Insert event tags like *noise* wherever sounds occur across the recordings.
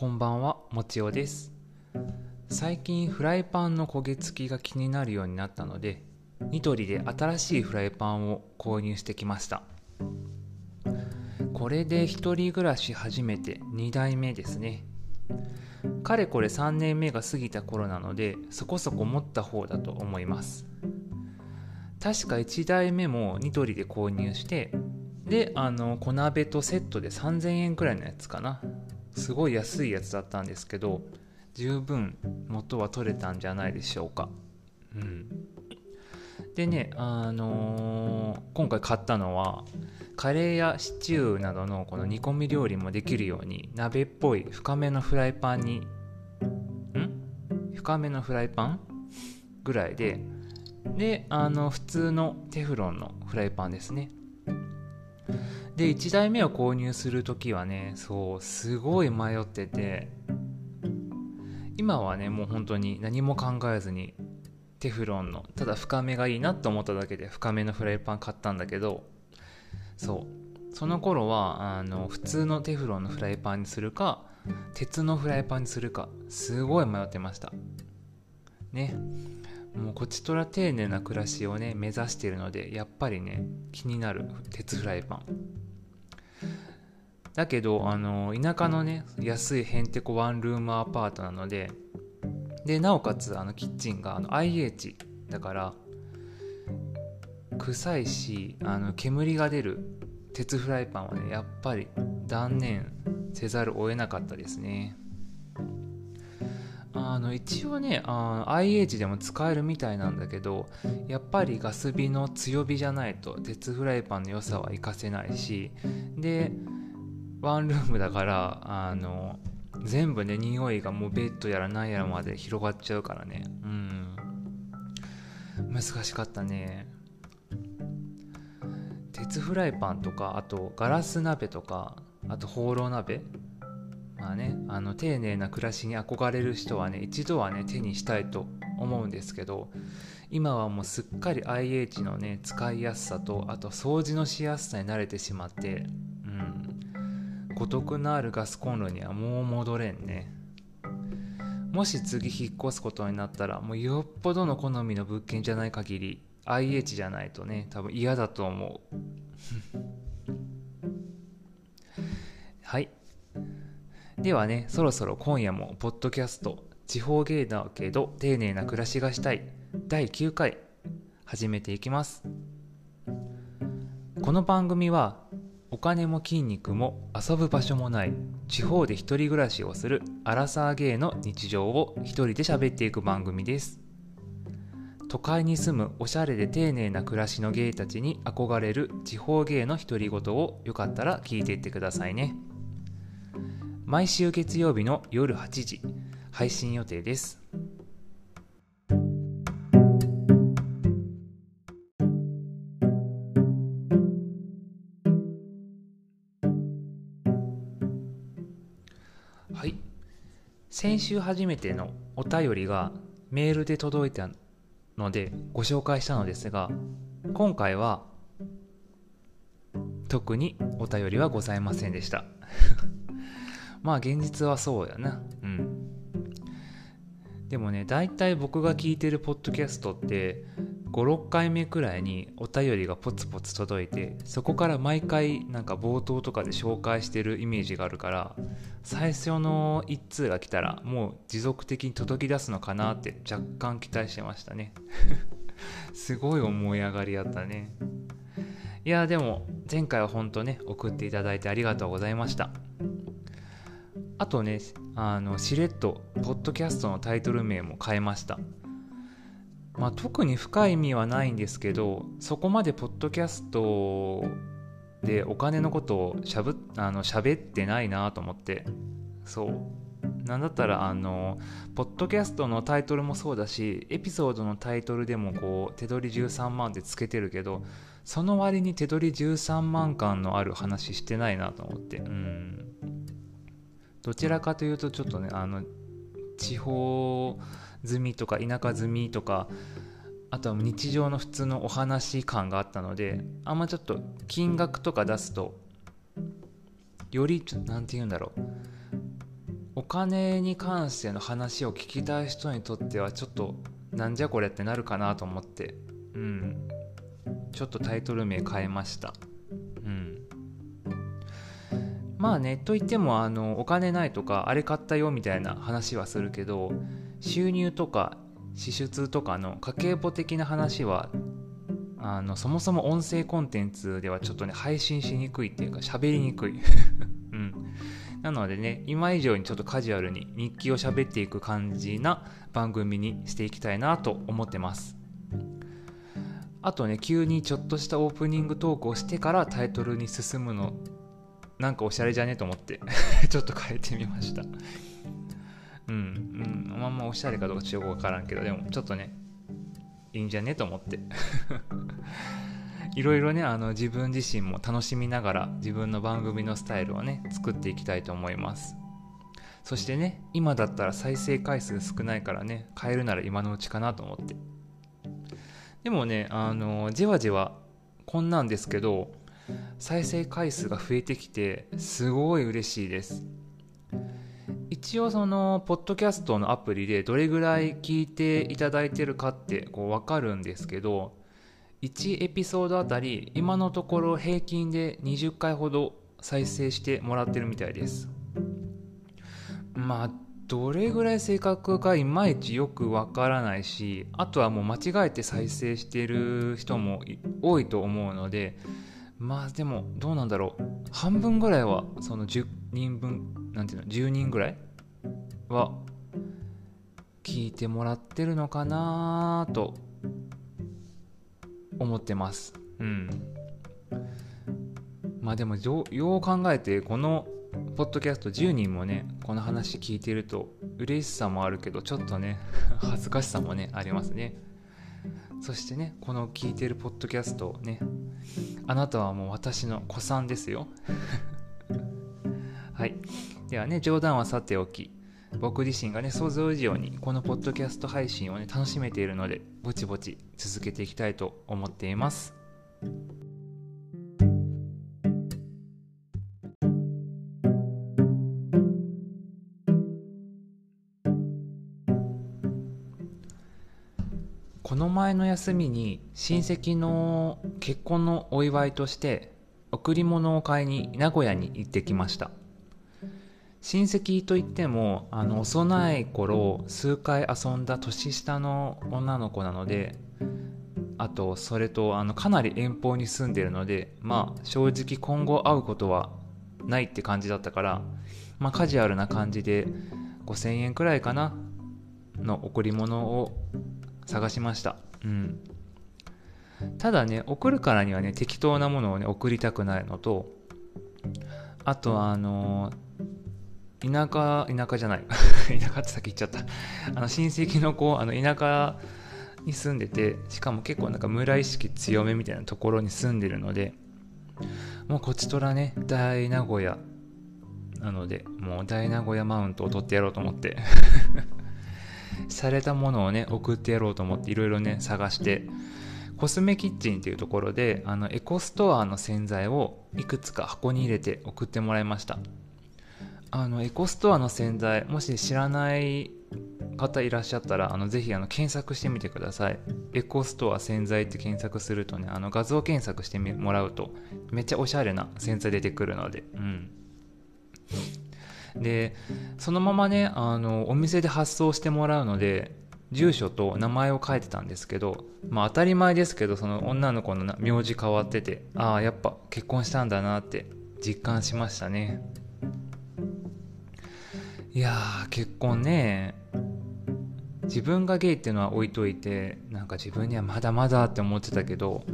こんばんはもちおです。最近フライパンの焦げ付きが気になるようになったのでニトリで新しいフライパンを購入してきました。これで一人暮らし始めて2代目ですね。かれこれ3年目が過ぎた頃なのでそこそこ持った方だと思います。確か1台目もニトリで購入してであの小鍋とセットで3000円くらいのやつかな。すごい安いやつだったんですけど十分元は取れたんじゃないでしょうか。うん。でねあのー、今回買ったのはカレーやシチューなどのこの煮込み料理もできるように鍋っぽい深めのフライパンにん？深めのフライパン？ぐらいでであの普通のテフロンのフライパンですねで1台目を購入する時はねそうすごい迷ってて今はねもう本当に何も考えずにテフロンのただ深めがいいなと思っただけで深めのフライパン買ったんだけどそうその頃はあの普通のテフロンのフライパンにするか鉄のフライパンにするかすごい迷ってました。ね。もうこちとら丁寧な暮らしをね目指しているのでやっぱりね気になる鉄フライパン。だけどあの田舎のね安いへんてこワンルームアパートなのででなおかつあのキッチンがあの IH だから臭いしあの煙が出る鉄フライパンはねやっぱり断念せざるを得なかったですね。あの一応ねあ IH でも使えるみたいなんだけどやっぱりガス火の強火じゃないと鉄フライパンの良さは活かせないしでワンルームだからあの全部ね匂いがもうベッドやら何やらまで広がっちゃうからね。うん。難しかったね。鉄フライパンとかあとガラス鍋とかあとホーロー鍋。まあねあの丁寧な暮らしに憧れる人はね一度はね手にしたいと思うんですけど今はもうすっかり IH のね使いやすさとあと掃除のしやすさに慣れてしまってうん孤独のあるガスコンロにはもう戻れんね。もし次引っ越すことになったらもうよっぽどの好みの物件じゃない限り IH じゃないとね多分嫌だと思う。*laughs* はい。ではねそろそろ今夜もポッドキャスト地方芸だけど丁寧な暮らしがしたい。第9回始めていきます。この番組はお金も筋肉も遊ぶ場所もない地方で一人暮らしをするアラサーゲイの日常を一人で喋っていく番組です都会に住むおしゃれで丁寧な暮らしのゲイたちに憧れる地方ゲイの独り言をよかったら聞いていってくださいね。毎週月曜日の夜8時配信予定ですはい。先週初めてのお便りがメールで届いたのでご紹介したのですが今回は特にお便りはございませんでした。*laughs* まあ現実はそうやな。うん。でもね大体僕が聞いてるポッドキャストって56回目くらいにお便りがポツポツ届いてそこから毎回なんか冒頭とかで紹介してるイメージがあるから最初の1通が来たらもう持続的に届き出すのかなって若干期待してましたね。*laughs* すごい思い上がりやったね。いやでも前回は本当ね送っていただいてありがとうございました。あとねあのしれっとポッドキャストのタイトル名も変えました。まあ特に深い意味はないんですけどそこまでポッドキャストでお金のことをしゃぶあの喋ってないなと思って。そう。なんだったらあのポッドキャストのタイトルもそうだしエピソードのタイトルでもこう手取り13万ってつけてるけどその割に手取り13万感のある話してないなと思って。うん。どちらかというとちょっとねあの地方住みとか田舎住みとかあとは日常の普通のお話感があったのであんまちょっと金額とか出すとより何て言うんだろう。お金に関しての話を聞きたい人にとってはちょっとなんじゃこれってなるかなと思ってうん。ちょっとタイトル名変えました。うん。まあねといってもあのお金ないとかあれ買ったよみたいな話はするけど収入とか支出とかの家計簿的な話はあのそもそも音声コンテンツではちょっとね配信しにくいっていうか喋りにくい、*laughs* うん、なのでね今以上にちょっとカジュアルに日記を喋っていく感じな番組にしていきたいなと思ってます。あとね急にちょっとしたオープニングトークをしてからタイトルに進むのなんかおしゃれじゃね？と思って *laughs* ちょっと変えてみました。うん。うんまおしゃれかどうかちょっとわからんけどでもちょっとねいいんじゃねと思って。*laughs* いろいろねあの自分自身も楽しみながら自分の番組のスタイルをね作っていきたいと思います。そしてね今だったら再生回数少ないからね変えるなら今のうちかなと思って。でもねあのじわじわこんなんですけど再生回数が増えてきてすごい嬉しいです。一応そのポッドキャストのアプリでどれぐらい聞いていただいてるかってこう分かるんですけど1エピソードあたり今のところ平均で20回ほど再生してもらってるみたいです。まあどれぐらい正確かいまいちよくわからないしあとはもう間違えて再生してる人も多いと思うのでまあでもどうなんだろう。半分ぐらいはその10人分なんていうの10人ぐらいは聞いてもらってるのかなと思ってます。うん。まあでもよう考えてこのポッドキャスト10人もねこの話聞いてると嬉しさもあるけどちょっとね恥ずかしさもねありますね。そしてねこの聞いてるポッドキャストをねあなたはもう私の子さんですよ。*laughs* はい。ではね冗談はさておき僕自身がね想像以上にこのポッドキャスト配信をね楽しめているのでぼちぼち続けていきたいと思っています。この前の休みに親戚の結婚のお祝いとして贈り物を買いに名古屋に行ってきました。親戚といってもあの幼い頃数回遊んだ年下の女の子なのであとそれとあのかなり遠方に住んでるのでまあ正直今後会うことはないって感じだったから、まあ、カジュアルな感じで5000円くらいかなの贈り物を探しました。うん。ただね送るからにはね適当なものをね送りたくないのとあとあの田舎田舎じゃない。*laughs* 田舎ってさっき言っちゃった。あの親戚の子あの田舎に住んでてしかも結構なんか村意識強めみたいなところに住んでるのでもうこちとらね大名古屋なのでもう大名古屋マウントを取ってやろうと思って。*laughs* されたものをね送ってやろうと思っていろいろね探してコスメキッチンっていうところであのエコストアの洗剤をいくつか箱に入れて送ってもらいました。あのエコストアの洗剤もし知らない方いらっしゃったらあのぜひあの検索してみてください。エコストア洗剤って検索するとねあの画像検索してもらうとめっちゃおしゃれな洗剤出てくるのでうん。でそのままねあのお店で発送してもらうので住所と名前を書いてたんですけど、まあ、当たり前ですけどその女の子の名字変わっててああやっぱ結婚したんだなって実感しましたね。いやー結婚ね自分がゲイっていうのは置いといてなんか自分にはまだまだって思ってたけど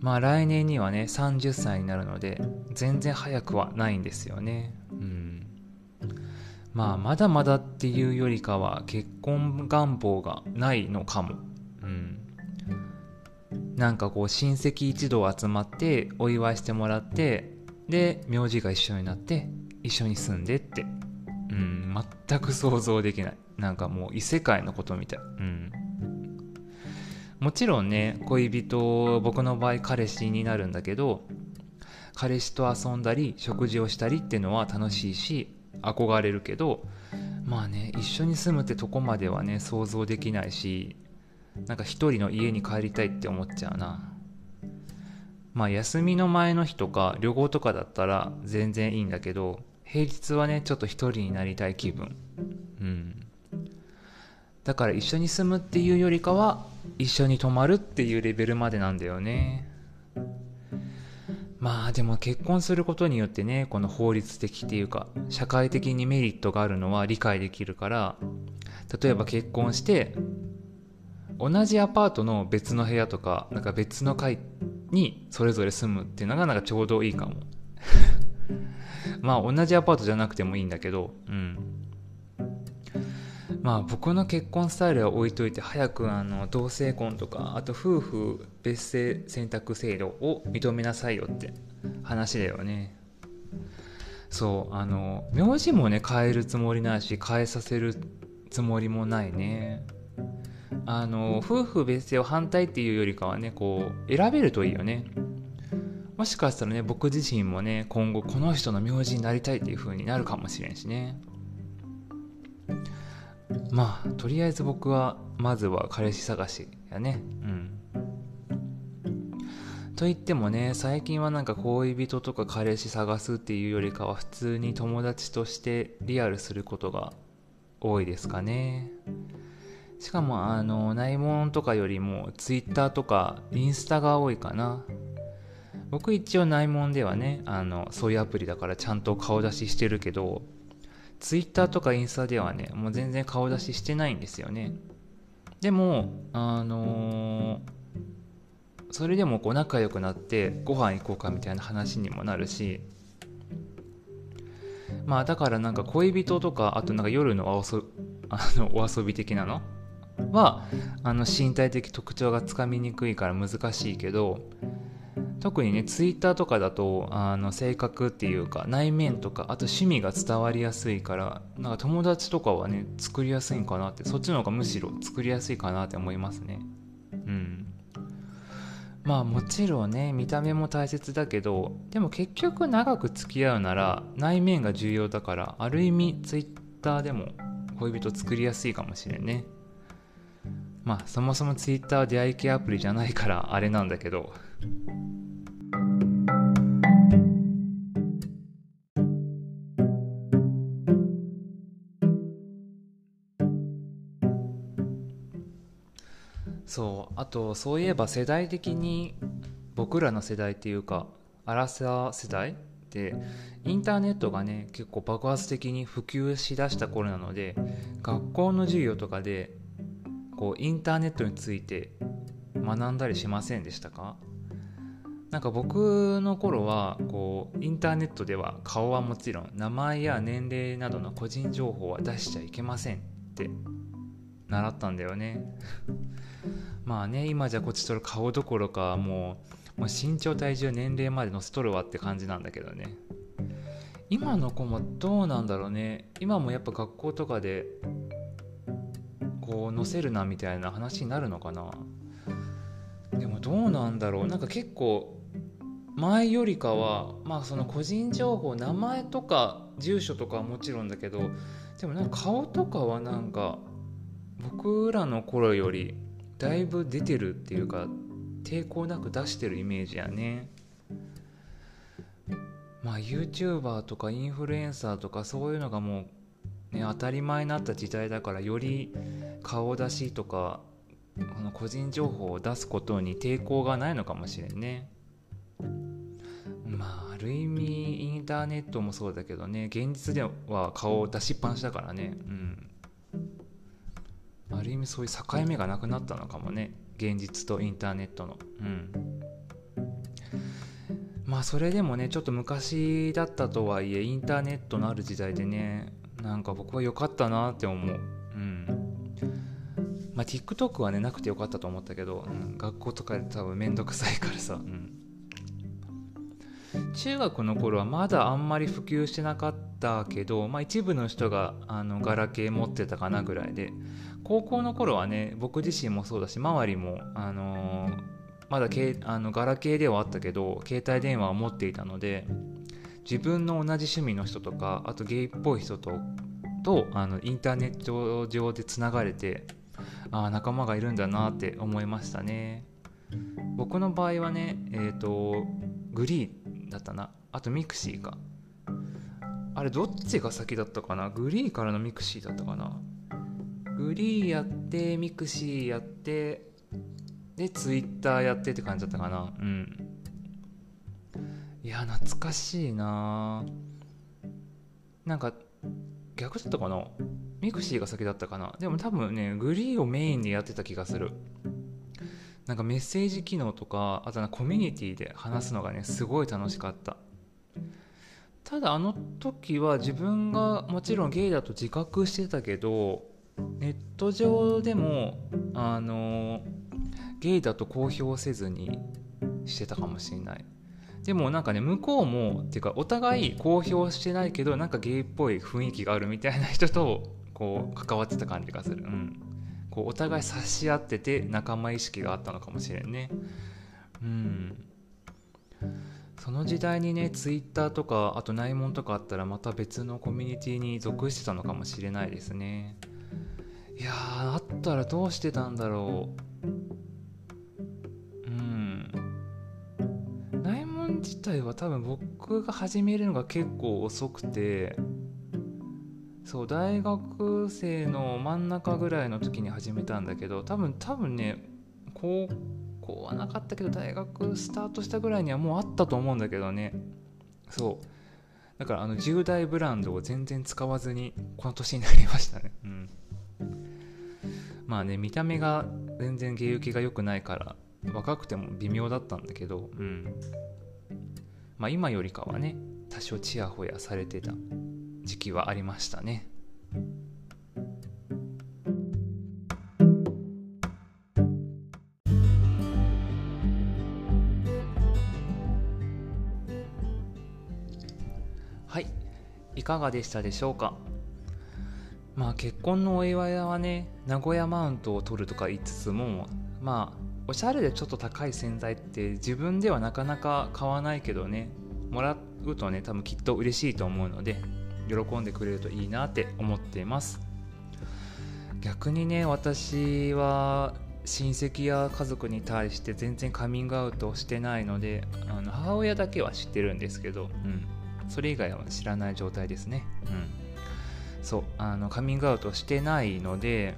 まあ来年にはね30歳になるので全然早くはないんですよね。まあまだまだっていうよりかは結婚願望がないのかもうんなんかこう親戚一同集まってお祝いしてもらってで名字が一緒になって一緒に住んでってうん、全く想像できない。なんかもう異世界のことみたい。うん。もちろんね、恋人、僕の場合彼氏になるんだけど、彼氏と遊んだり、食事をしたりっていうのは楽しいし、憧れるけどまあね一緒に住むってとこまではね想像できないしなんか一人の家に帰りたいって思っちゃうな。まあ休みの前の日とか旅行とかだったら全然いいんだけど平日はねちょっと一人になりたい気分。うん。だから一緒に住むっていうよりかは一緒に泊まるっていうレベルまでなんだよね。まあでも結婚することによってねこの法律的っていうか社会的にメリットがあるのは理解できるから例えば結婚して同じアパートの別の部屋とかなんか別の階にそれぞれ住むっていうのがなんかちょうどいいかも。*laughs* まあ同じアパートじゃなくてもいいんだけどうん。まあ僕の結婚スタイルは置いといて早くあの同性婚とかあと夫婦別姓選択制度を認めなさいよって話だよね。そうあの名字もね変えるつもりないし変えさせるつもりもないね。あの夫婦別姓を反対っていうよりかはねこう選べるといいよね。もしかしたらね僕自身もね今後この人の名字になりたいっていう風になるかもしれんしねまあとりあえず僕はまずは彼氏探しやね。うん。と言ってもね最近はなんか恋人とか彼氏探すっていうよりかは普通に友達としてリアルすることが多いですかね。しかもあの内門とかよりも Twitter とかインスタが多いかな。僕一応内門ではねあのそういうアプリだからちゃんと顔出ししてるけどツイッターとかインスタではね、もう全然顔出ししてないんですよね。でも、あのー、それでもこう仲良くなってご飯行こうかみたいな話にもなるし、まあだからなんか恋人とか、あとなんか夜のお遊 *laughs* あのお遊び的なの？は、あの身体的特徴がつかみにくいから難しいけど、特にねツイッターとかだとあの性格っていうか内面とかあと趣味が伝わりやすいからなんか友達とかはね作りやすいんかなってそっちの方がむしろ作りやすいかなって思いますね。うん。まあもちろんね見た目も大切だけどでも結局長く付き合うなら内面が重要だからある意味ツイッターでも恋人作りやすいかもしれんね。まあそもそもツイッターは出会い系アプリじゃないからあれなんだけど。そうあとそういえば世代的に僕らの世代っていうかアラサー世代ってインターネットがね結構爆発的に普及しだした頃なので学校の授業とかでこうインターネットについて学んだりしませんでしたか？なんか僕の頃はこうインターネットでは顔はもちろん名前や年齢などの個人情報は出しちゃいけませんって習ったんだよね。*laughs* まあね今じゃこっちとる顔どころかもう、もう身長体重年齢まで載せとるわって感じなんだけどね。今の子もどうなんだろうね。今もやっぱ学校とかでこう載せるなみたいな話になるのかな。でもどうなんだろう。なんか結構前よりかはまあその個人情報名前とか住所とかはもちろんだけどでもなんか顔とかはなんか僕らの頃よりだいぶ出てるっていうか抵抗なく出してるイメージやね。まあ YouTuber とかインフルエンサーとかそういうのがもう、ね、当たり前になった時代だからより顔出しとかこの個人情報を出すことに抵抗がないのかもしれんね。まあある意味インターネットもそうだけどね現実では顔を出しっぱなしだからね。うん。ある意味そういう境目がなくなったのかもね現実とインターネットの。うん。まあそれでもねちょっと昔だったとはいえインターネットのある時代でねなんか僕は良かったなって思う。うん。まあ TikTok はねなくてよかったと思ったけど、うん、学校とかで多分めんどくさいからさ、うん。中学の頃はまだあんまり普及してなかったけど、まあ、一部の人があのガラケー持ってたかなぐらいで高校の頃はね僕自身もそうだし周りも、あのー、まだけあのガラケーではあったけど携帯電話を持っていたので自分の同じ趣味の人とかあとゲイっぽい人ととあのインターネット上でつながれてああ仲間がいるんだなって思いましたね。僕の場合はねえっ、ー、と GREE だったな。あと mixi か。あれどっちが先だったかな？ GREE からの mixi だったかな？ GREE やって mixi やってでツイッターやってって感じだったかな？うん。いや懐かしいな。なんか逆だったかな？ mixi が先だったかな？でも多分ね GREE をメインでやってた気がする。なんかメッセージ機能とかあとはコミュニティで話すのがねすごい楽しかった。ただあの時は自分がもちろんゲイだと自覚してたけどネット上でもあのゲイだと公表せずにしてたかもしれない。でもなんかね向こうもっていうかお互い公表してないけどなんかゲイっぽい雰囲気があるみたいな人とこう関わってた感じがする。うんこうお互い察し合ってて仲間意識があったのかもしれんね。うん。その時代にねツイッターとかあと内門とかあったらまた別のコミュニティに属してたのかもしれないですね。いやあったらどうしてたんだろう。うん。内門自体は多分僕が始めるのが結構遅くてそう大学生の真ん中ぐらいの時に始めたんだけど多分多分ね高校はなかったけど大学スタートしたぐらいにはもうあったと思うんだけどね。そう。だからあの10代ブランドを全然使わずにこの年になりましたね。うん。まあね見た目が全然芸行きが良くないから若くても微妙だったんだけどうん。まあ今よりかはね多少ちやほやされてた。時期はありましたね。はいいかがでしたでしょうか？まあ結婚のお祝いはね名古屋マウントを取るとか言いつつもまあおしゃれでちょっと高い洗剤って自分ではなかなか買わないけどねもらうとね多分きっと嬉しいと思うので喜んでくれるといいなって思っています。逆にね私は親戚や家族に対して全然カミングアウトしてないのであの母親だけは知ってるんですけど、うん、それ以外は知らない状態ですね、うん、そう。あのカミングアウトしてないので、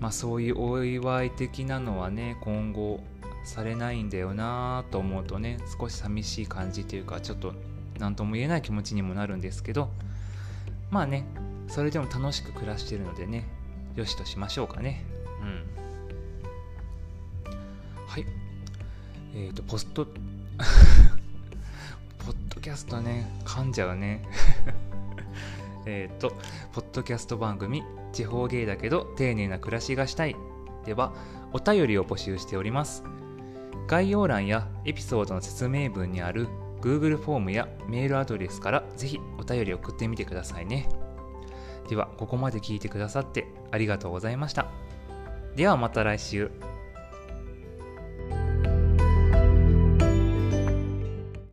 まあ、そういうお祝い的なのはね今後されないんだよなと思うとね少し寂しい感じというかちょっと何とも言えない気持ちにもなるんですけどまあねそれでも楽しく暮らしてるのでねよしとしましょうかね。うん。はい。えっ、ー、とポスト *laughs* ポッドキャストね噛んじゃうね。*laughs* えっとポッドキャスト番組「地方芸だけど丁寧な暮らしがしたい」ではお便りを募集しております。概要欄やエピソードの説明文にある Google フォームやメールアドレスからぜひお便り送ってみてくださいね。では、ここまで聞いてくださってありがとうございました。ではまた来週。